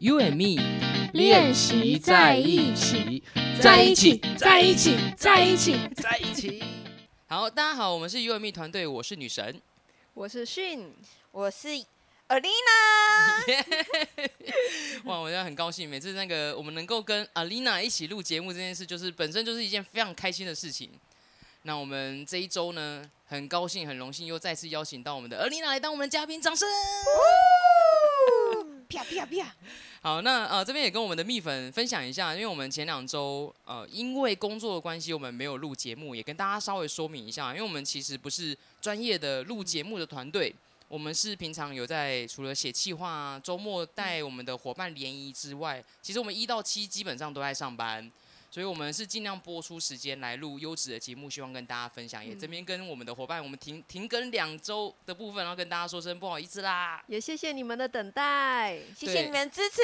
You and me 练习在一起，在一起，在一起，在一起。在一起。好，大家好，我们是 You and me 团队，我是女神。我是迅，我是 Alina，哇，我现在很高兴，每次那个我们能够跟 Alina 一起录节目这件事，就是本身就是一件非常开心的事情。那我们这一周呢，很高兴、很荣幸又再次邀请到我们的 Alina 来当我们的嘉宾，掌声！啪啪 啪！好，那呃这边也跟我们的蜜粉分享一下，因为我们前两周呃因为工作的关系，我们没有录节目，也跟大家稍微说明一下，因为我们其实不是专业的录节目的团队，我们是平常有在除了写企划、啊、周末带我们的伙伴联谊之外，其实我们一到七基本上都在上班。所以，我们是尽量播出时间来录优质的节目，希望跟大家分享。也这边跟我们的伙伴，我们停停更两周的部分，然后跟大家说声不好意思啦。也谢谢你们的等待。谢谢你们支持。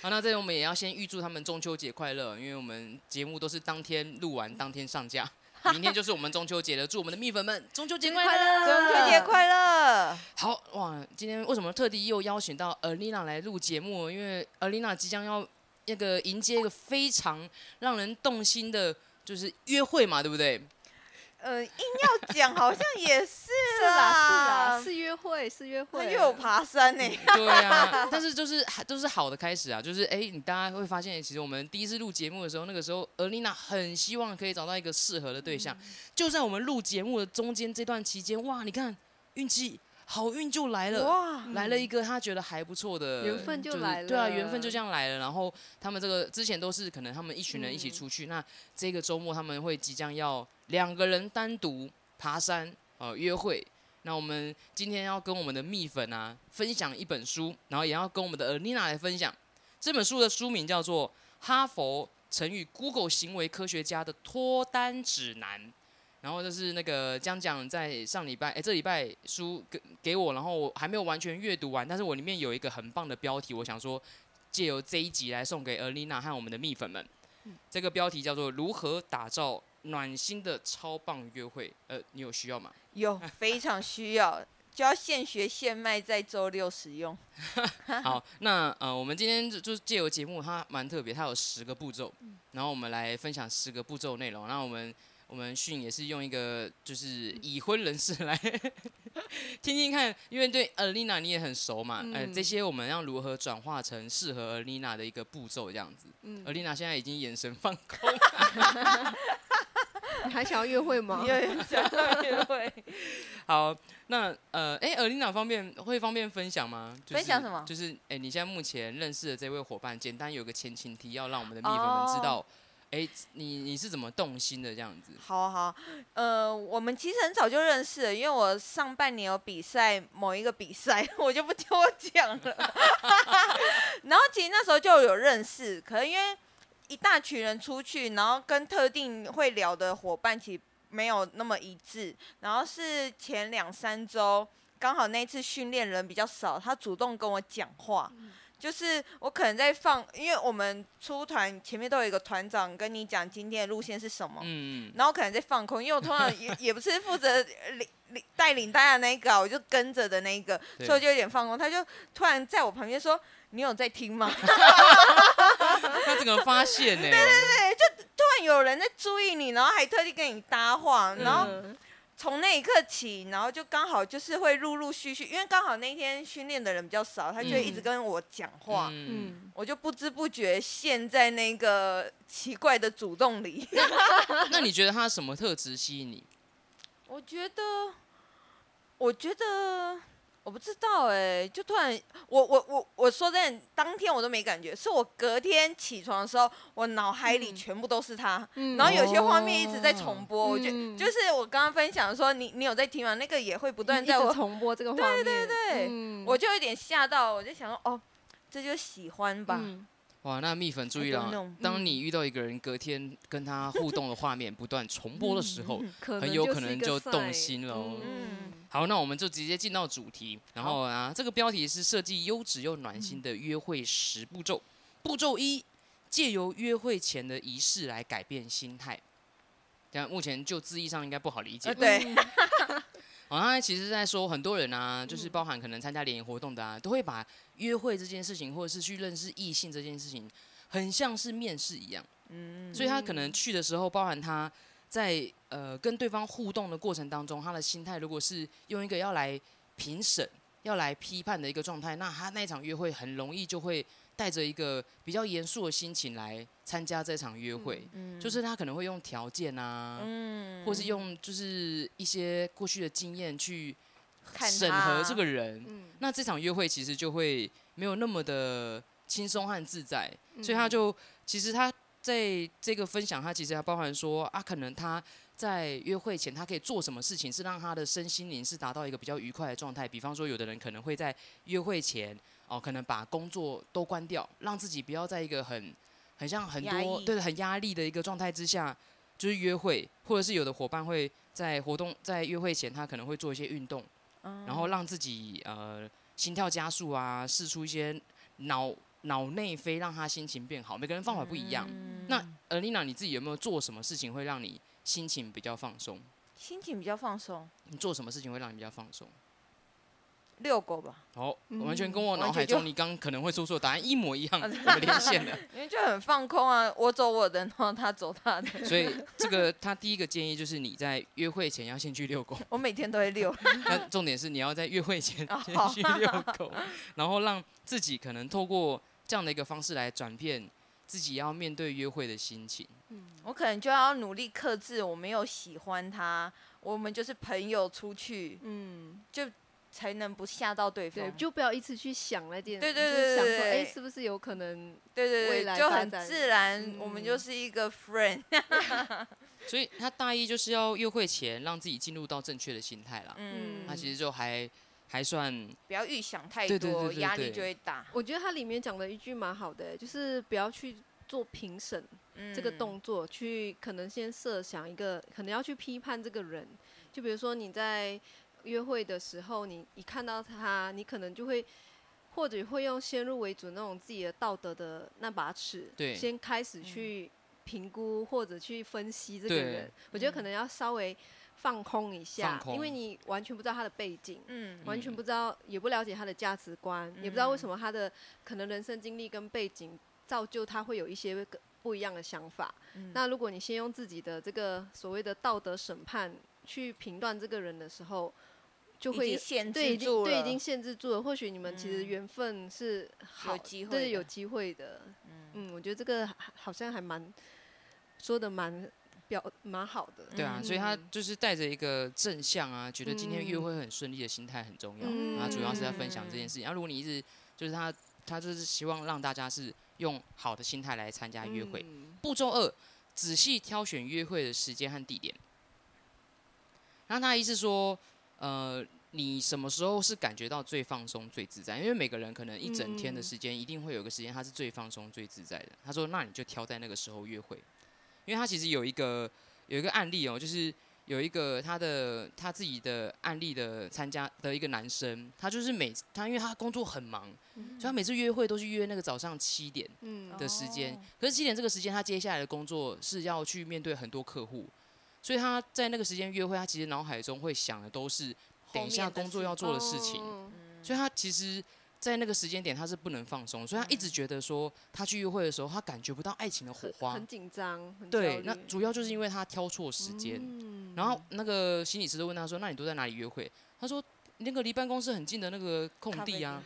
好，那这边我们也要先预祝他们中秋节快乐，因为我们节目都是当天录完当天上架，明天就是我们中秋节了。祝我们的蜜粉们中秋节快乐，中秋节快乐。好哇，今天为什么特地又邀请到 Alina 来录节目？因为 Alina 即将要。那个迎接一个非常让人动心的，就是约会嘛，对不对？呃，硬要讲，好像也是啦，是啦，是约会，是约会，又有爬山呢。对啊，但是就是都是好的开始啊，就是哎，你大家会发现，其实我们第一次录节目的时候，那个时候，尔丽娜很希望可以找到一个适合的对象，就在我们录节目的中间这段期间，哇，你看运气。好运就来了，哇！来了一个他觉得还不错的缘分就来了，对啊，缘分就这样来了。然后他们这个之前都是可能他们一群人一起出去，那这个周末他们会即将要两个人单独爬山呃约会。那我们今天要跟我们的蜜粉啊分享一本书，然后也要跟我们的 Alina 来分享这本书的书名叫做《哈佛成语 Google 行为科学家的脱单指南》。然后就是那个江江在上礼拜，哎，这礼拜书给给我，然后我还没有完全阅读完，但是我里面有一个很棒的标题，我想说借由这一集来送给 Alina 和我们的蜜粉们。这个标题叫做“如何打造暖心的超棒约会”。呃，你有需要吗？有，非常需要，就要现学现卖，在周六使用。好，那呃，我们今天就就借由节目，它蛮特别，它有十个步骤，然后我们来分享十个步骤内容。那我们。我们训也是用一个就是已婚人士来 听听看，因为对 Alina 你也很熟嘛，呃，这些我们要如何转化成适合 Alina 的一个步骤这样子。嗯，Alina 现在已经眼神放空，你还想要约会吗？想要约会。好，那呃，哎，Alina 方便会方便分享吗？分享什么？就是哎，你现在目前认识的这位伙伴，简单有个前情提要，让我们的蜜粉们知道。哎，你你是怎么动心的这样子？好好，呃，我们其实很早就认识了，因为我上半年有比赛某一个比赛，我就不听我讲了。然后其实那时候就有认识，可能因为一大群人出去，然后跟特定会聊的伙伴其实没有那么一致。然后是前两三周，刚好那次训练人比较少，他主动跟我讲话。就是我可能在放，因为我们出团前面都有一个团长跟你讲今天的路线是什么，嗯，然后可能在放空，因为我通常 也也不是负责领领带领大家那个，我就跟着的那个，所以我就有点放空。他就突然在我旁边说：“你有在听吗？” 他怎么发现呢？对对对，就突然有人在注意你，然后还特地跟你搭话，然后。从那一刻起，然后就刚好就是会陆陆续续，因为刚好那天训练的人比较少，他就一直跟我讲话，嗯，我就不知不觉陷在那个奇怪的主动里。那你觉得他什么特质吸引你？我觉得，我觉得。我不知道哎，就突然，我我我我说真的，当天我都没感觉，是我隔天起床的时候，我脑海里全部都是他，然后有些画面一直在重播，我就就是我刚刚分享说，你你有在听吗？那个也会不断在我重播这个画面，对对对，我就有点吓到，我就想说，哦，这就喜欢吧。哇，那蜜粉注意了，当你遇到一个人隔天跟他互动的画面不断重播的时候，很有可能就动心了。嗯，好，那我们就直接进到主题。然后啊，这个标题是设计优质又暖心的约会十步骤。步骤一，借由约会前的仪式来改变心态。这样目前就字义上应该不好理解。对。哦，他其实在说很多人啊，就是嗯包含可能参加联谊活动的啊，都会把约会这件事情，或者是去认识异性这件事情，很像是面试一样。嗯，所以他可能去的时候，包含他在呃跟对方互动的过程当中，他的心态如果是用一个要来评审、要来批判的一个状态，那他那一场约会很容易就会带着一个比较严肃的心情来参加这场约会。嗯就是他可能会用条件啊，嗯或是用就是一些过去的经验去审核这个人。嗯，那这场约会其实就会没有那么的轻松和自在，所以他嗯就其实他在这个分享，它其实还包含说啊，可能他在约会前他可以做什么事情，是让他的身心灵是达到一个比较愉快的状态。比方说，有的人可能会在约会前哦，可能把工作都关掉，让自己不要在一个很很像很多对很压力的一个状态之下，就是约会，或者是有的伙伴会在活动在约会前，他可能会做一些运动。嗯然后让自己呃心跳加速啊，试出一些脑脑内啡，让他心情变好。每个人方法不一样。嗯那呃，丽娜你自己有没有做什么事情会让你心情比较放松？心情比较放松，你做什么事情会让你比较放松？遛狗吧，哦，嗯完全跟我脑海中你刚可能会说出的答案一模一样，我们连线了。因为就很放空啊，我走我的，然后他走他的，所以这个他第一个建议就是你在约会前要先去遛狗。我每天都会遛，那重点是你要在约会前哦 先去遛狗，然后让自己可能透过这样的一个方式来转变自己要面对约会的心情。嗯我可能就要努力克制，我没有喜欢他，我们就是朋友出去，嗯，才能不吓到对方。对，就不要一直去想那件，对对就是想说，对对对哎，是不是有可能？对对对，未来就很自然，嗯我们就是一个 friend。所以他大意就是要约会前让自己进入到正确的心态啦。嗯，他其实就还还算不要预想太对对多，对对压力就会大。我觉得他里面讲的一句蛮好的，就是不要去做评审这个嗯动作，去可能先设想一个，可能要去批判这个人。就比如说你在约会的时候，你一看到他，你可能就会。或者会用先入为主那种自己的道德的那把尺，对先开始去评估或者去分析这个人。我觉得可能要稍微放空一下，空因为你完全不知道他的背景，嗯完全不知道，也不了解他的价值观，也不知道为什么他的可能人生经历跟背景造就他会有一些不一样的想法。嗯那如果你先用自己的这个所谓的道德审判去评断这个人的时候，就会限对已制住了，经对已经限制住了。或许你们其实嗯缘分是好，机会对有机会的。嗯嗯，我觉得这个好像还蛮说的蛮表蛮好的。对啊，嗯所以他就是带着一个正向啊，觉得今天约嗯会很顺利的心态很重要。嗯他主要是在分享这件事情。然后如果你一直就是他，他就是希望让大家是用好的心态来参加约会。嗯步骤二，仔细挑选约会的时间和地点。然后他的意思说，呃，你什么时候是感觉到最放松、最自在？因为每个人可能一整天的时间，一定会有个时间他是最放松、最自在的。他说，那你就挑在那个时候约会，因为他其实有一个有一个案例哦，就是有一个他的他自己的案例的参加的一个男生，他就是每他因为他工作很忙，所以他每次约会都是约那个早上七点。的时间。可是七点这个时间，他接下来的工作是要去面对很多客户，所以他在那个时间约会，他其实脑海中会想的都是等一下工作要做的事情，哦所以他其实。在那个时间点，他是不能放松，所以他一直觉得说，他去约会的时候，他感觉不到爱情的火花很很。紧张，很对那主要就是因为他挑错时间。嗯然后那个心理师就问他说：“那你都在哪里约会？”他说：“那个离办公室很近的那个空地啊。”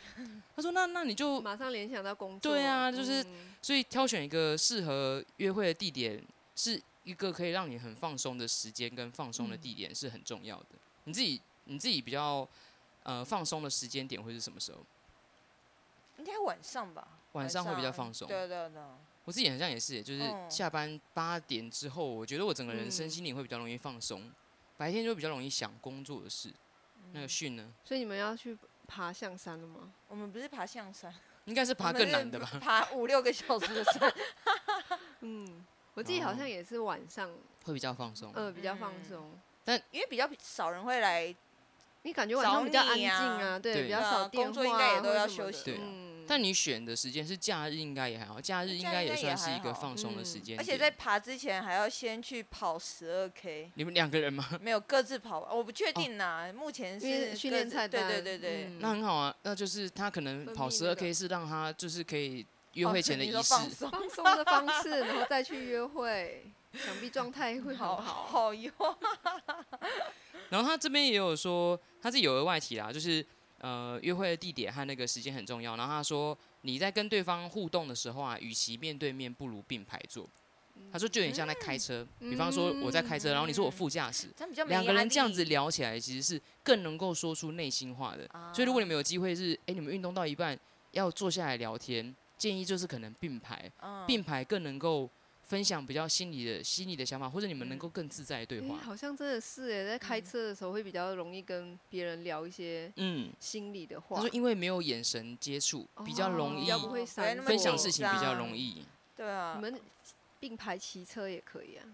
他说：“那那你就马上联想到工作，对啊就是嗯所以挑选一个适合约会的地点，是一个可以让你很放松的时间跟放松的地点是很重要的。你自己你自己比较呃放松的时间点会是什么时候？应该晚上吧，晚上会比较放松。对对对，我自己好像也是，就是嗯下班八点之后，我觉得我整个人身嗯心灵会比较容易放松，白天就比较容易想工作的事。那嗯个训呢，所以你们要去爬象山了吗？我们不是爬象山，应该是爬更难的吧？爬五六个小时的山。嗯，我自己好像也是晚上，会比较放松。呃，比较放嗯但。因为比较少人会来，你感觉晚上比较安静找啊，啊对，对比较少电话，工作应该也都要或什么的休息对啊嗯，嗯，但你选的时间是假日，应该也还好，假日应该也算是一个放松的时间点。而且在爬之前还要先去跑十二 K，你们两个人吗？没有各自跑，我不确定呐、目前因为是训各自对练菜单，对对对，嗯那很好啊，那就是他可能跑十二分泌那个 K 是让他就是可以约哦会前的仪式，说放松，放松的方式，然后再去约会，想必状态会好好。好哟，然后他这边也有说，他是有额外提啦，就是呃约会的地点和那个时间很重要。然后他说你在跟对方互动的时候啊，与其面对面，不如并排坐。他说就有点像在开车，比方说我在开车，然后你是我副驾驶，两个人这样子聊起来，其实是更能够说出内心话的。啊所以如果你们有机会是，哎、你们运动到一半要坐下来聊天，建议就是可能并排，嗯并排更能够分享比较心里的心里的想法，或者你们能够更自在的对诶话。好像真的是诶，在开车的时候会比较容易跟别人聊一些嗯，心里的话他说，因为没有眼神接触，比较容易分享事情比较容易。对啊你，们并排骑车也可以啊。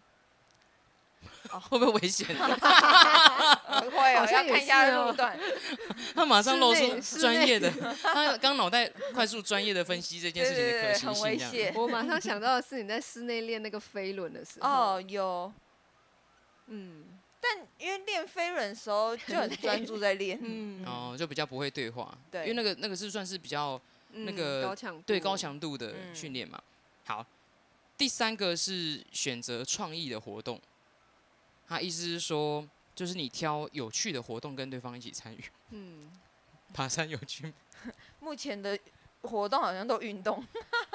会不会危险？会哦，要好像看一下路段，他马上露出专业的，他刚脑袋快速专业的分析这件事情的可行很危性，这样。险。我马上想到的是你在室内练那个飞轮的时候，哦，有，嗯但因为练飞轮的时候就很专注在练，嗯。哦，就比较不会对话，对。因为那个那个是算是比较那嗯个高强度。对高强度的嗯。训练嘛。好，第三个是选择创意的活动，他意思是说，就是你挑有趣的活动跟对方一起参与。嗯，爬山有趣吗，目前的活动好像都运动，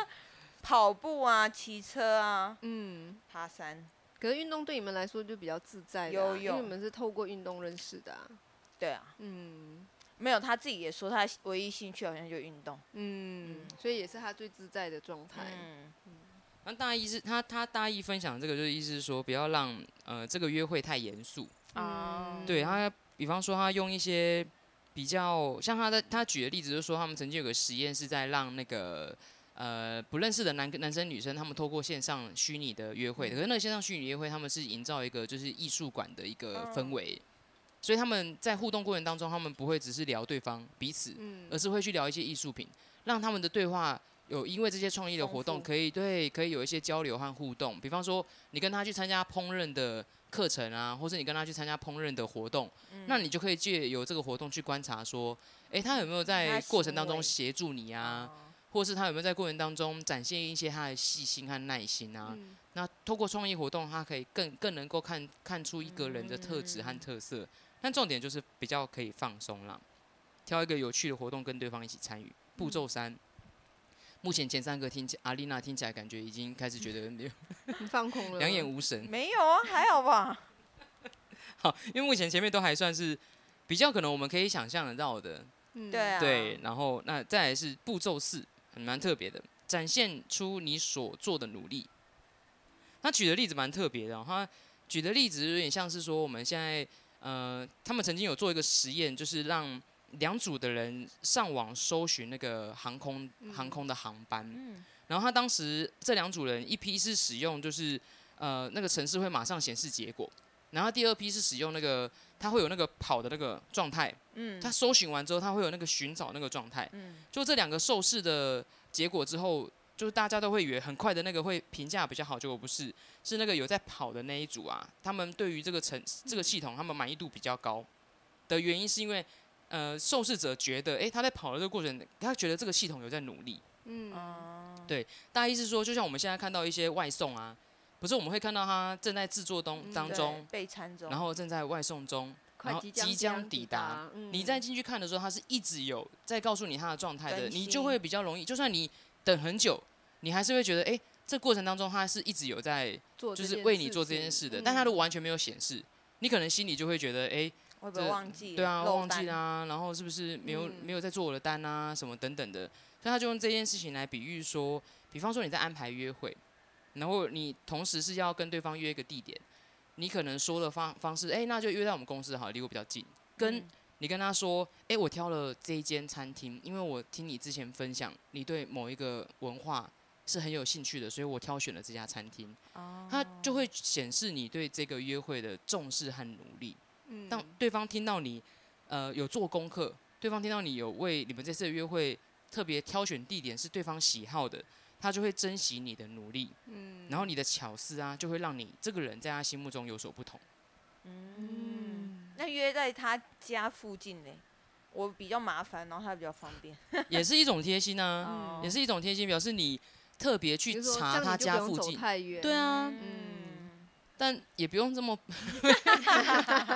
跑步啊，骑车啊，嗯，爬山，可是运动对你们来说就比较自在的啊、游泳因为你们是透过运动认识的、啊。对啊，嗯没有他自己也说他唯一兴趣好像就运动，嗯，所以也是他最自在的状态。嗯，那大意是他他大意分享这个就是意思是说，不要让呃这个约会太严肃。啊嗯对他，比方说他用一些比较像他的他举的例子，就是说他们曾经有个实验是在让那个呃不认识的男男生女生，他们透过线上虚拟的约会，可是那个线上虚拟约会，他们是营造一个就是艺术馆的一个氛围，所以他们在互动过程当中，他们不会只是聊对方彼此，嗯。而是会去聊一些艺术品，让他们的对话有因为这些创意的活动，可以对可以有一些交流和互动。比方说，你跟他去参加烹饪的课程啊，或是你跟他去参加烹饪的活动，嗯那你就可以借由这个活动去观察说，诶，他有没有在过程当中协助你啊，哦或是他有没有在过程当中展现一些他的细心和耐心啊？嗯那透过创意活动，他可以更更能够看看出一个人的特质和特色。但重点就是比较可以放松啦，挑一个有趣的活动跟对方一起参与。步骤三，目前前三个听起阿丽娜听起来感觉已经开始觉得没有你 放空了，两眼无神。没有啊，还好吧，好，因为目前前面都还算是比较可能我们可以想象得到的，嗯对啊，对。然后那再来是步骤四，很蛮特别的，展现出你所做的努力。他举的例子蛮特别的、哦，他举的例子有点像是说我们现在呃，他们曾经有做一个实验，就是让两组的人上网搜寻那个航空航空的航班，嗯。然后他当时这两组人，一批是使用就是呃那个城市会马上显示结果，然后第二批是使用那个他会有那个跑的那个状态，嗯。它搜寻完之后他会有那个寻找那个状态，嗯。就这两个受试的结果之后，就是大家都会以为很快的那个会评价比较好，结果不是，是那个有在跑的那一组啊，他们对于这个城这个系统，他们满意度比较高。的原因是因为。呃，受试者觉得，诶，他在跑的这个过程，他觉得这个系统有在努力，嗯哦对大意是说，就像我们现在看到一些外送啊，不是我们会看到他正在制作当嗯对当中，备餐中，然后正在外送中，然后即将抵达。嗯你再进去看的时候，它是一直有在告诉你它的状态的，你就会比较容易。就算你等很久，你还是会觉得，哎、这过程当中它是一直有在，做就是为你做这件事的。嗯但它如果完全没有显示，你可能心里就会觉得，哎、会不会忘记？对啊，忘记单，啦、然后是不是没有、嗯没有在做我的单啊，什么等等的，所以他就用这件事情来比喻说，比方说你在安排约会，然后你同时是要跟对方约一个地点，你可能说的方方式，哎、那就约在我们公司好，离我比较近，跟嗯你跟他说，哎、我挑了这一间餐厅，因为我听你之前分享，你对某一个文化是很有兴趣的，所以我挑选了这家餐厅，哦它就会显示你对这个约会的重视和努力。嗯。当对方听到你呃有做功课，对方听到你有为你们这次的约会特别挑选地点是对方喜好的，他就会珍惜你的努力，嗯，然后你的巧思啊，就会让你这个人在他心目中有所不同。嗯，那约在他家附近呢？我比较麻烦，然后他比较方便。也是一种贴心啊，哦。也是一种贴心，表示你特别去查他家附近，太远，对啊，嗯，但也不用这么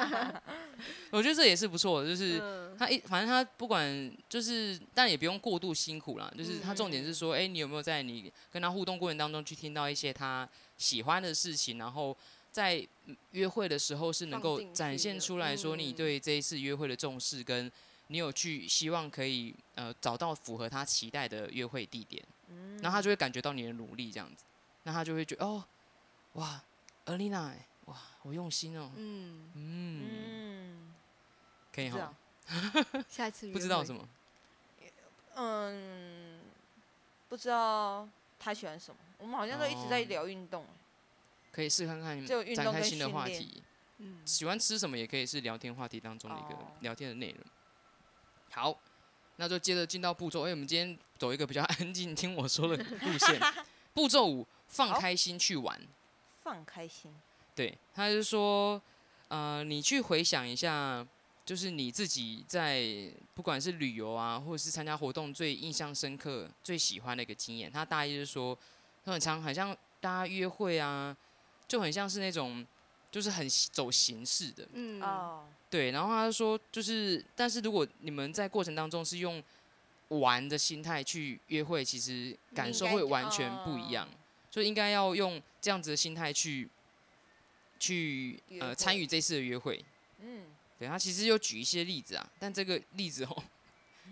我觉得这也是不错的，就是嗯。他一反正他不管就是，但也不用过度辛苦啦，就是他重点是说，哎、你有没有在你跟他互动过程当中去听到一些他喜欢的事情，然后在嗯约会的时候是能够展现出来说你嗯。对这一次约会的重视跟。你有去希望可以呃找到符合他期待的约会地点，嗯。然后他就会感觉到你的努力这样子，那他就会觉得哦，哇，尔丽娜，哇，好用心哦，嗯，嗯，嗯，可以哈，下一次 不知道什么，嗯，不知道他喜欢什么。我们好像都一直在哦。聊运动，可以试看看只有运动跟展开新的话题。嗯，喜欢吃什么也可以是聊天话题当中的一个哦。聊天的内容。好，那就接着进到步骤。哎、我们今天走一个比较安静，听我说的路线。步骤五，放开心去玩。放开心。对，他就说，呃，你去回想一下，就是你自己在不管是旅游啊，或者是参加活动最印象深刻、最喜欢的一个经验。他大意是说，很常很像大家约会啊，就很像是那种就是很走形式的，嗯，哦，对。然后他就说，就是但是如果你们在过程当中是用玩的心态去约会，其实感受会完全不一样。就应该要用这样子的心态去去呃参与这次的约会。嗯，对他其实有举一些例子啊，但这个例子哦，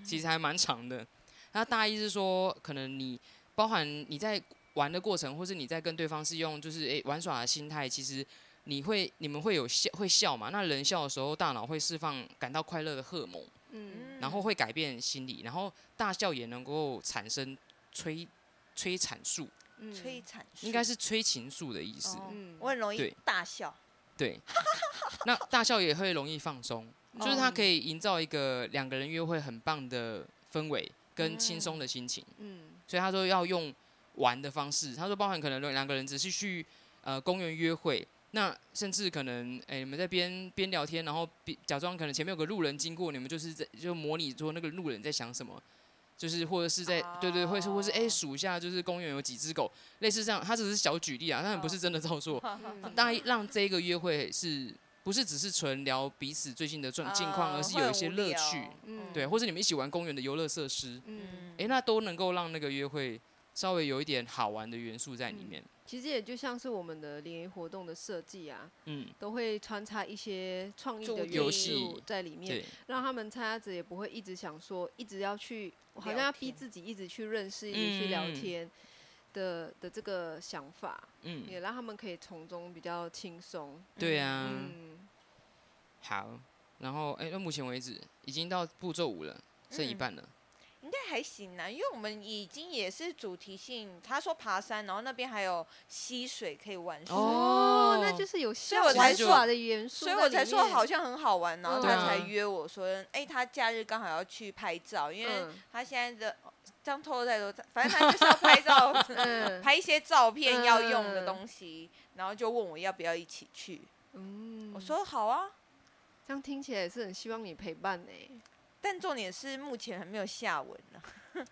其实还蛮长的。他大意是说，可能你包含你在玩的过程，或是你在跟对方是用就是诶、玩耍的心态，其实你会你们会有笑会笑嘛？那人笑的时候，大脑会释放感到快乐的荷尔蒙，嗯，然后会改变心理，然后大笑也能够产生催催产素，嗯催产素应该是催情素的意思。哦嗯我很容易对大笑。对，那大笑也会容易放松，就是它可以营造一个两个人约会很棒的氛围跟轻松的心情。嗯所以他说要用玩的方式，他说包含可能两个人只是去呃公园约会，那甚至可能哎、你们在边边聊天，然后边假装可能前面有个路人经过，你们就是在就模拟说那个路人在想什么。就是或者是在、对对，或是或是哎数一下，就是公园有几只狗，类似这样，他只是小举例啊，当然不是真的照做。嗯大家让这个约会是不是只是纯聊彼此最近的状近况，啊而是有一些乐趣，嗯。对，或者你们一起玩公园的游乐设施，嗯，诶，那都能够让那个约会稍微有一点好玩的元素在里面。其实也就像是我们的联谊活动的设计啊，嗯，都会穿插一些创意的元素在里面，对，让他们参加者也不会一直想说，一直要去，好像要逼自己一直去认识，一直去聊嗯天的的这个想法，嗯，也让他们可以从中比较轻松。对啊，嗯，好。然后，哎，那目前为止已经到步骤五了，剩一嗯半了。应该还行啦，因为我们已经也是主题性。他说爬山，然后那边还有溪水可以玩水，哦，那就是有所以我才玩耍的元素所以里面，我才说好像很好玩，然后嗯。他才约我说，哎、他假日刚好要去拍照，因为嗯。他现在的这样透露太多，反正他就是要拍照，嗯。拍一些照片要用的嗯东西，然后就问我要不要一起去，嗯，我说好啊，这样听起来是很希望你陪伴呢。但重点是目前还没有下文呢、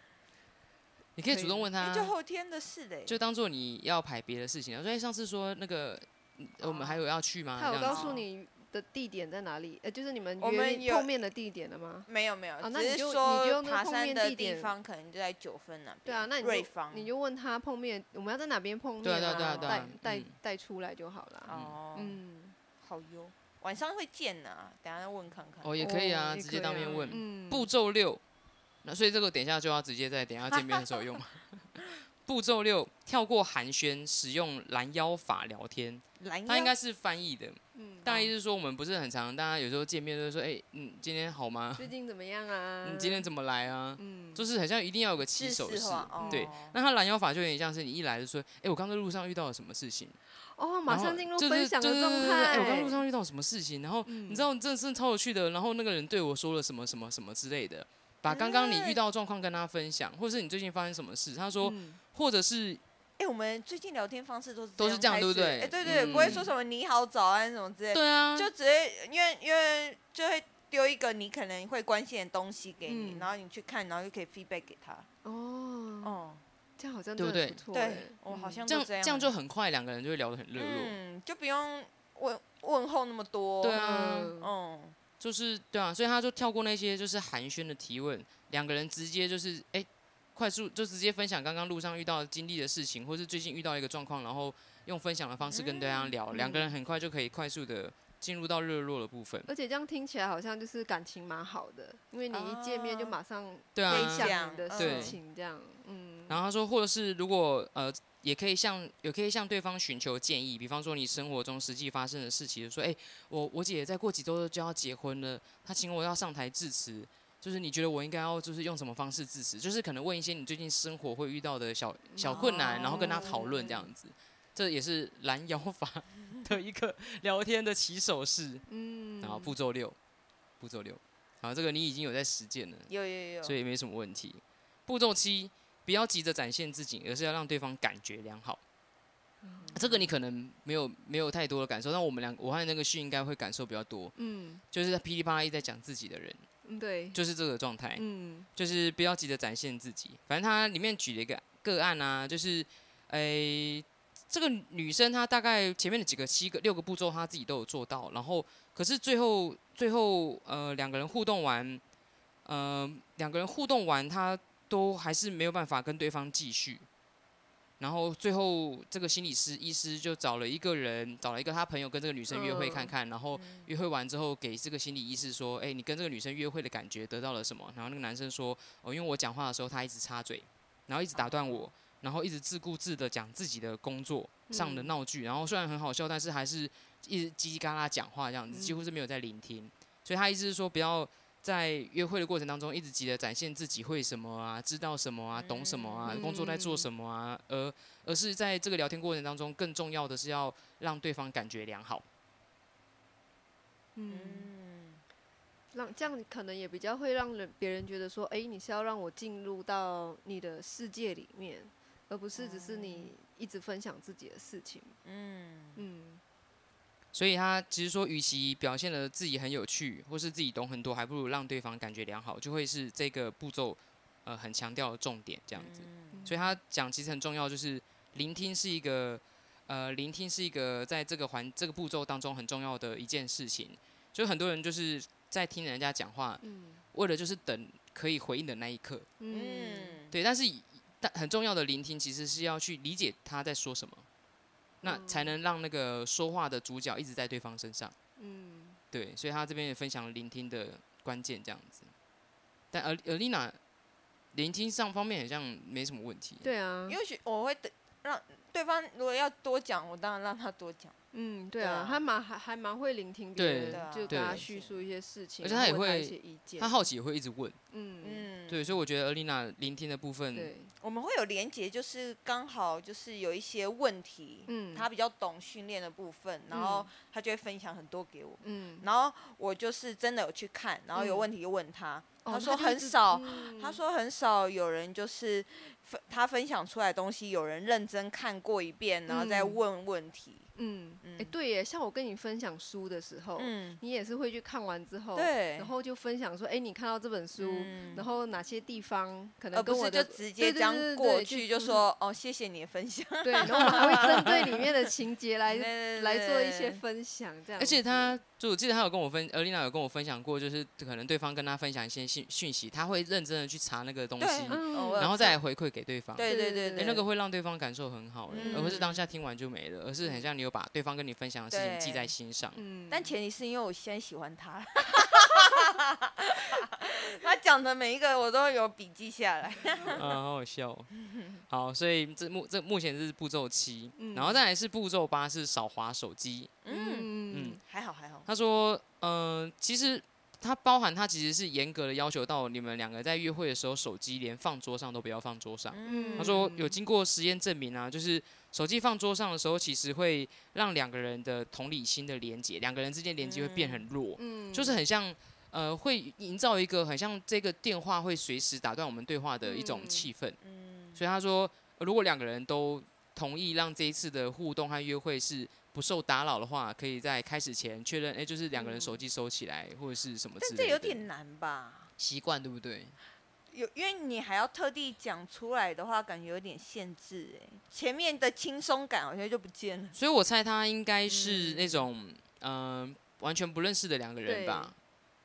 你可以主动问他就后天的事嘞、就当做你要排别的事情。所以上次说那个，嗯我们还有要去吗？他有告诉你的地点在哪里？呃，就是你们我约们碰面的地点了吗？没有没有，啊那你就只是说你就用碰山的地面地点方可能就在九分那边，对啊，那你就瑞芳，你就问他碰面，我们要在哪边碰面对啊对啊对啊对带啊带嗯带出来就好了。哦，嗯，好哟，晚上会见呐、等下再问看看。哦，也可以啊，哦直接当面问。嗯，步骤六，那所以这个等一下就要直接在等一下见面的时候用嘛。步骤六，跳过寒暄，使用拦腰法聊天。拦腰它应该是翻译的，嗯，大意是说我们不是很常，大家有时候见面都会说，哎、嗯，今天好吗？最近怎么样啊？你今天怎么来啊？嗯，就是好像一定要有个起手式。话哦对，那他拦腰法就有点像是你一来就说，哎、我刚在路上遇到了什么事情，哦，马上进入分享的状对对对哎、我刚。路上遇到什么事情，然后嗯你知道真的是超有趣的，然后那个人对我说了什么什么什么之类的，把刚刚你遇到的状况跟他分享，或者是你最近发生什么事。他说，嗯或者是哎、我们最近聊天方式都是都是这样对不对哎、对对，嗯不会说什么你好、早安什么之类，对啊，就直接因为因为就会丢一个你可能会关心的东西给你，嗯然后你去看，然后就可以 feedback 给他。哦，哦、这样好像对不对。对，我好像这样这样，就很快，两个人就会聊得很热络。嗯，就不用问问候那么多。对啊，嗯嗯，就是对啊，所以他就跳过那些就是寒暄的提问，两个人直接就是哎、快速就直接分享刚刚路上遇到经历的事情，或是最近遇到一个状况，然后用分享的方式跟对方聊，两、个人很快就可以快速的进入到热络的部分。而且这样听起来好像就是感情蛮好的，因为你一见面就啊马上对分啊，享你的事情，这样，嗯，然后他说，或者是如果呃，也可以向也可以向对方寻求建议，比方说你生活中实际发生的事情，就说，哎、我我姐再过几周就要结婚了，她请我要上台致辞，就是你觉得我应该要就是用什么方式致辞？就是可能问一些你最近生活会遇到的小小困难，然后跟他讨论这样子，这也是拦腰法 的一个聊天的起手式。嗯，然后步骤六，步骤六，好，这个你已经有在实践了。有有有，所以没什么问题。步骤七，不要急着展现自己，而是要让对方感觉良好。这个你可能没有没有太多的感受，但我们两我和那个旭应该会感受比较多，嗯就是在噼里啪啦一直在讲自己的人，嗯，对，就是这个状态，嗯就是不要急着展现自己。反正他里面举了一个个案啊，就是诶、这个女生她大概前面的几个七个六个步骤她自己都有做到，然后可是最后最后呃两个人互动完，呃两个人互动完，她都还是没有办法跟对方继续。然后最后，这个心理师医师就找了一个人，找了一个他朋友跟这个女生约会看看，然后约会完之后给这个心理医师说：“哎、你跟这个女生约会的感觉得到了什么？”然后那个男生说：“哦，因为我讲话的时候她一直插嘴，然后一直打断我，然后一直自顾自的讲自己的工作上的闹剧，然后虽然很好笑，但是还是一直叽叽嘎啦讲话这样子，几乎是没有在聆听。所以他意思是说，不要在约会的过程当中一直急着展现自己会什么啊，知道什么啊，懂什么啊，工作在做什么啊，而而是在这个聊天过程当中，更重要的是要让对方感觉良好。嗯，嗯，让这样可能也比较会让人别人觉得说，哎，你是要让我进入到你的世界里面，而不是只是你一直分享自己的事情。嗯，嗯所以他其实说，与其表现的自己很有趣，或是自己懂很多，还不如让对方感觉良好，就会是这个步骤呃很强调的重点这样子。所以他讲其实很重要，就是聆听是一个呃聆听是一个在这个环这个步骤当中很重要的一件事情。就很多人就是在听人家讲话，嗯为了就是等可以回应的那一刻，嗯嗯，对。但是以但很重要的聆听其实是要去理解他在说什么，那才能让那个说话的主角一直在对方身上。嗯对，所以他这边也分享了聆听的关键这样子。但而而丽娜聆听上方面好像没什么问题。对啊因，为许我会等让对方如果要多讲，我当然让他多讲。嗯，对啊他蛮还还蛮会聆听别对人对啊，就跟他叙述一些事情，而且他也会。他好奇也会一直问，嗯嗯，对，所以我觉得而丽娜聆听的部分，对，我们会有连接，就是刚好就是有一些问题，嗯。他比较懂训练的部分，然后嗯。他就会分享很多给我。嗯，然后我就是真的有去看，然后有嗯问题就问他，哦他说很少，嗯。他说很少有人就是分他分享出来的东西，有人认真看过一遍，然后再嗯。问问题。嗯，对耶，像我跟你分享书的时候，嗯，你也是会去看完之后，对然后就分享说，哎、你看到这本书，嗯然后哪些地方可能跟我的就直接对对过去就说哦，谢谢你的分享。对，然后我们还会针对里面的情节来 来做一些分享，这样。而且他就我记得他有跟我分，而丽娜有跟我分享过，就是可能对方跟他分享一些讯讯息，他会认真的去查那个东西，然后再来回馈给对方。对对对对那个会让对方感受很好，而不是当下听完就没了，而是很像你有把对方跟你分享的事情记在心上。嗯，但前提是因为我现在喜欢他，他讲的每一个我都有笔记下来。啊，好好笑哦。好，所以这目这目前是步骤七，嗯然后再来是步骤八，是少滑手机。嗯，嗯嗯还好还好。他说，呃，其实它包含他其实是严格的要求到你们两个在约会的时候，手机连放桌上都不要放桌上。嗯他说有经过实验证明啊，就是手机放桌上的时候，其实会让两个人的同理心的连接，两个人之间连接会变很弱，嗯，就是很像呃，会营造一个很像这个电话会随时打断我们对话的一种嗯气氛。嗯，所以他说，呃如果两个人都同意让这一次的互动和约会是不受打扰的话，可以在开始前确认，哎、就是两个人手机收起来、或者是什么之但这。有点难吧？习惯，对不对？有，因为你还要特地讲出来的话，感觉有点限制哎。前面的轻松感好像就不见了。所以我猜他应该是嗯那种，嗯、完全不认识的两个人吧。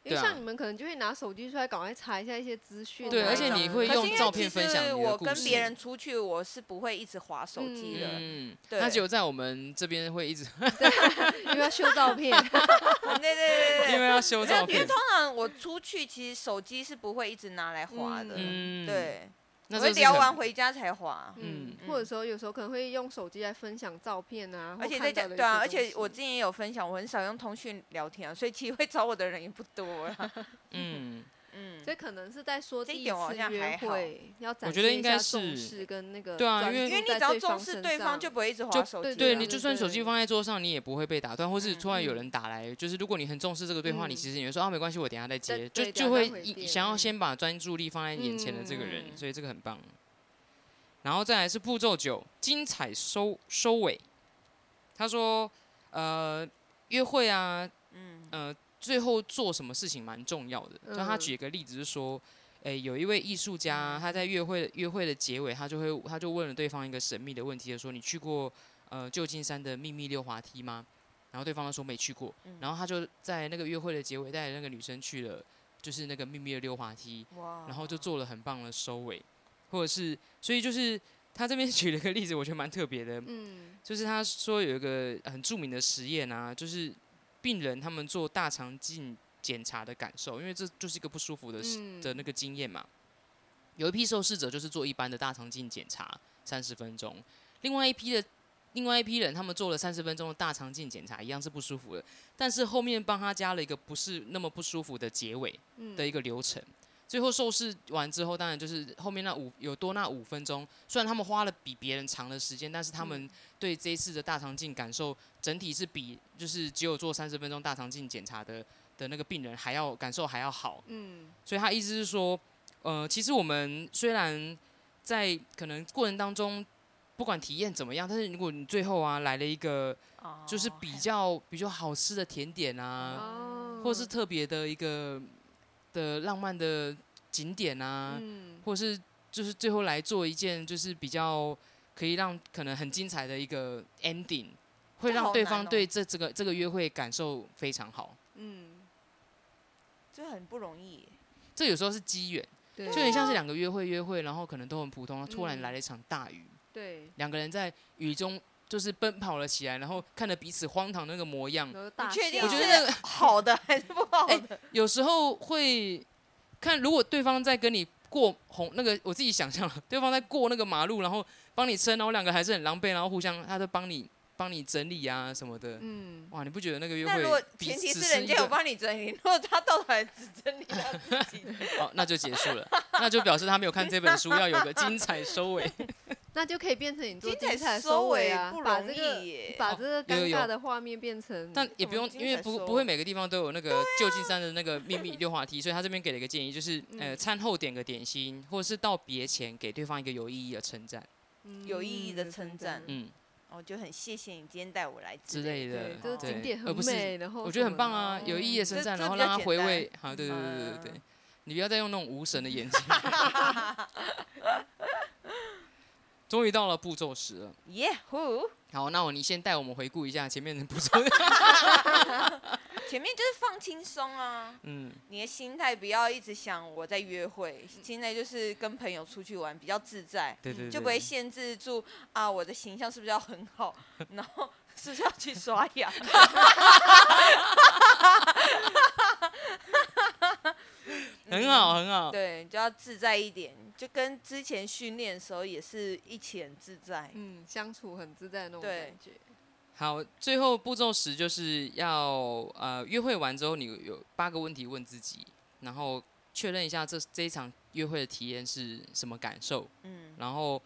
因为对啊像你们可能就会拿手机出来，赶快查一下一些资讯啊。对而且你会用因为其照片分享实你的故事我跟别人出去，我是不会一直划手机的。嗯，对那只有在我们这边会一直，因为要修照片。对对对对对。因为要修照片因为通。常我出去，其实手机是不会一直拿来划的。嗯，，对，那我会聊完回家才滑。嗯嗯，或者说有时候可能会用手机来分享照片啊，而且在家对啊，而且我之前也有分享，我很少用通讯聊天啊，所以其实会找我的人也不多啦。嗯，嗯，所以可能是在说第一次约像还好会要展我觉得现一应该下重是视跟那个对啊因为因为你只要重视对方，就不会一直划就手机了。对，啊你就算手机放在桌上，你也不会被打断，或是嗯突然有人打来，就是如果你很重视这个对话，你嗯其实你会说啊，没关系，我等下再接，就就会想要嗯先把专注力放在眼前的这个人，嗯所以这个很棒。然后再来是步骤九，精彩收收尾。他说，呃，约会啊，嗯呃，最后做什么事情蛮重要的。就他嗯举一个例子，是说，诶、有一位艺术家，他在约会约会的结尾，他就会他就问了对方一个神秘的问题，就说：“你去过呃旧金山的秘密溜滑梯吗？”然后对方就说没去过，嗯。然后他就在那个约会的结尾带着那个女生去了，就是那个秘密的溜滑梯，哇，然后就做了很棒的收尾，或者是，所以就是他这边举了个例子，我觉得蛮特别的，嗯。就是他说有一个很著名的实验啊，就是病人他们做大肠镜检查的感受，因为这就是一个不舒服的的那个经验嘛。有一批受试者就是做一般的大肠镜检查三十分钟，另外一批的另外一批人他们做了三十分钟的大肠镜检查，一样是不舒服的，但是后面帮他加了一个不是那么不舒服的结尾嗯的一个流程。最后受试完之后，当然就是后面那五有多那五分钟，虽然他们花了比别人长的时间，但是他们嗯。对这一次的大肠镜感受整体是比就是只有做三十分钟大肠镜检查的的那个病人还要感受还要好。嗯。所以他意思是说，呃，其实我们虽然在可能过程当中不管体验怎么样，但是如果你最后啊来了一个哦就是比较比较好吃的甜点啊，哦，或是特别的一个的浪漫的景点啊，嗯。或是就是最后来做一件就是比较可以让可能很精彩的一个 ending，会让对方对这这个这个约会感受非常好。嗯。这很不容易。这有时候是机缘，对，就有点像是两个约会约会，然后可能都很普通，突然嗯。来了一场大雨，对，两个人在雨中就是奔跑了起来，然后看着彼此荒唐那个模样，我觉得那 个好的还是不好哎的？有时候会看，如果对方在跟你过红那个，我自己想象了，对方在过那个马路，然后帮你撑，然后两个还是很狼狈，然后互相他在帮你帮你整理啊什么的。嗯。哇，你不觉得那个约那如果前提此是人家有帮你整理，如果他到头来只整理他自己，哦，那就结束了，那就表示他没有看这本书，要有个精彩收尾。那就可以变成你做精彩精彩收尾尾啊不，容把这个耶。把这个有有有尴尬的画面变成，但也不用，因为不不会每个地方都有那个旧金山的那个秘密溜滑梯，所以他这边给了一个建议，就是呃嗯餐后点个点心，或者是道别前给对方一个有意义的称赞，嗯。有意义的称赞。嗯我就很谢谢你今天带我来之类的对，，这个景点而不是很美，然后我觉得很棒啊，有意义的称赞，然后让他回味。好，对对对对对你不要再用那种无神的眼睛。终于到了步骤十了，耶呼！好，那我你先带我们回顾一下前面的步骤。前面就是放轻松啊，嗯，你的心态不要一直想我在约会，现在就是跟朋友出去玩比较自在，对对对，就不会限制住啊我的形象是不是要很好，然后是不是要去刷牙？很好很好。对，就要自在一点，就跟之前训练的时候也是一起很自在。嗯，相处很自在的那种感觉。好，最后步骤十就是要呃约会完之后，你有八个问题问自己，然后确认一下这这一场约会的体验是什么感受。嗯，然后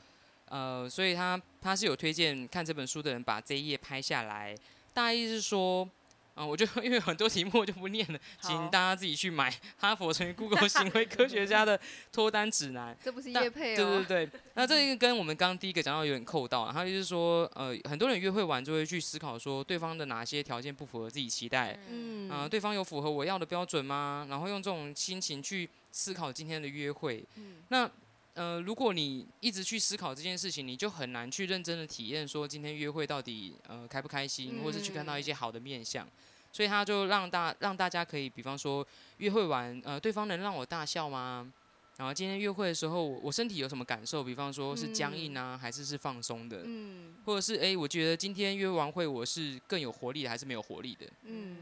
呃，所以他他是有推荐看这本书的人把这一页拍下来，大意是说，啊、我就 因为很多题目我就不念了，请大家自己去买哈佛成为 Google 行为科学家的脱单指南。这不是但叶配对哦对。对，那这个跟我们刚刚第一个讲到有点扣到了，他就是说，呃，很多人约会完就会去思考说，对方的哪些条件不符合自己期待，嗯啊、对方有符合我要的标准吗？然后用这种心情去思考今天的约会。嗯那呃，如果你一直去思考这件事情，你就很难去认真的体验说今天约会到底呃开不开心，或是去看到一些好的面相。所以他就让大让大家可以，比方说约会完，呃，对方能让我大笑吗？然后今天约会的时候，我我身体有什么感受？比方说是僵硬啊，还是是放松的？嗯或者是诶，我觉得今天约完会我是更有活力的，还是没有活力的？嗯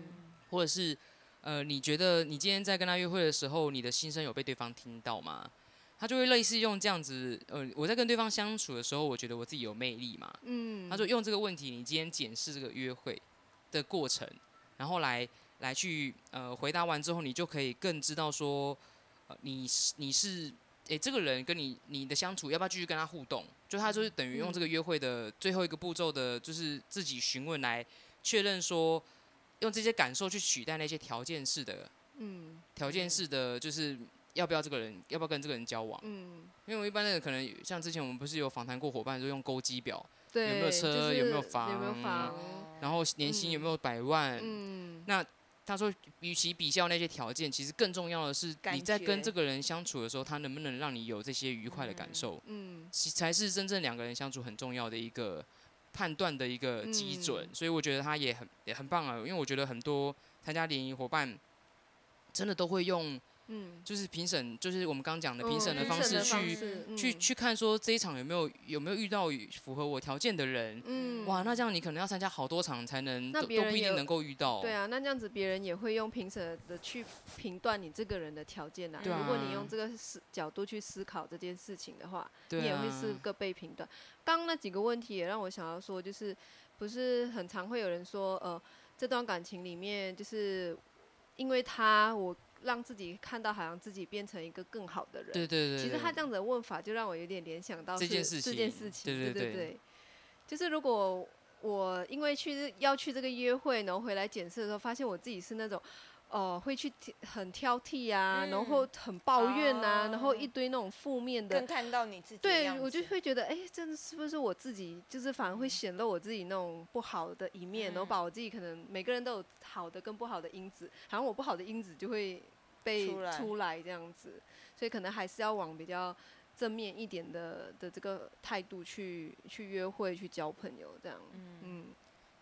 或者是呃，你觉得你今天在跟他约会的时候，你的心声有被对方听到吗？他就会类似用这样子，呃，我在跟对方相处的时候，我觉得我自己有魅力嘛。嗯，他说用这个问题，你今天检视这个约会的过程，然后来来去呃回答完之后，你就可以更知道说，呃，你是你是诶、这个人跟你你的相处要不要继续跟他互动？就他就是等于用这个约会的最后一个步骤的，就是自己询问来确认说，用这些感受去取代那些条件式的嗯条件式的，就是要不要这个人要不要跟这个人交往？嗯，因为我一般的可能像之前我们不是有访谈过伙伴，就用勾机表。对，有没有车就是有没有有没有房房？然后年薪有没有百万？嗯那他说，与其比较那些条件，其实更重要的是你在跟这个人相处的时候，他能不能让你有这些愉快的感受，嗯其才是真正两个人相处很重要的一个判断的一个基准。嗯所以我觉得他也很也很棒啊，因为我觉得很多参加联谊伙伴真的都会用嗯，就是评审，就是我们刚讲的评嗯审的方式去、去嗯去看说这一场有没有有没有遇到符合我条件的人。嗯哇，那这样你可能要参加好多场才能那都不一定能够遇到。对啊，那这样子别人也会用评审的去评断你这个人的条件啊。对如果你啊用这个思角度去思考这件事情的话，对你也会啊是个被评断。刚刚那几个问题也让我想要说，就是不是很常会有人说，呃，这段感情里面就是因为他，我让自己看到好像自己变成一个更好的人。对对对，对其实他这样子的问法，就让我有点联想到这件事这件情事情，对对对对对，就是如果我因为去要去这个约会，然后回来检测的时候，发现我自己是那种。哦、会去挑很挑剔啊，然后很抱怨啊，然后哦一堆那种负面的更，看到你自己对我就会觉得，哎、真的是不是我自己，就是反而会显露我自己那种不好的一面，然后嗯把我自己可能每个人都有好的跟不好的因子，好像我不好的因子就会被出来。出来这样子，所以可能还是要往比较正面一点的的这个态度去去约会、去交朋友这样。嗯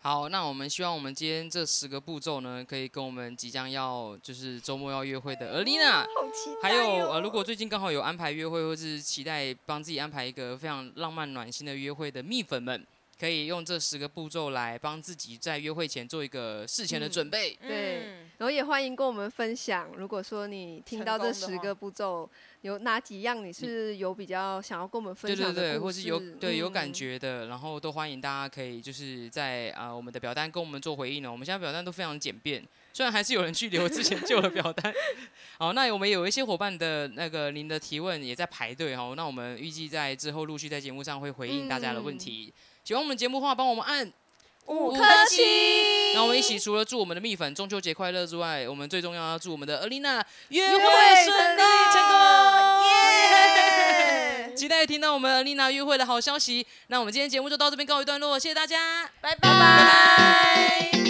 好，那我们希望我们今天这十个步骤呢，可以跟我们即将要就是周末要约会的 e a 好期还有呃，如果最近刚好有安排约会，或是期待帮自己安排一个非常浪漫暖心的约会的蜜粉们，可以用这十个步骤来帮自己在约会前做一个事前的嗯准备。对嗯然后也欢迎跟我们分享，如果说你听到这十个步骤，有哪几样你是有比较想要跟我们分对对对，享的或是有对有感嗯觉的，然后都欢迎大家可以就是在啊、呃我们的表单跟我们做回应哦。我们现在表单都非常简便，虽然还是有人去留之前旧的表单。好，那我们有一些伙伴的那个您的提问也在排队哦。那我们预计在之后陆续在节目上会回应大家的问题。喜欢我们节目的话，帮我们按五颗颗星，那我们一起除了祝我们的蜜粉中秋节快乐之外，我们最重要要祝我们的 Alina 约会顺利成功，耶！期待听到我们 Alina 约会的好消息。那我们今天节目就到这边告一段落，谢谢大家，拜拜拜拜。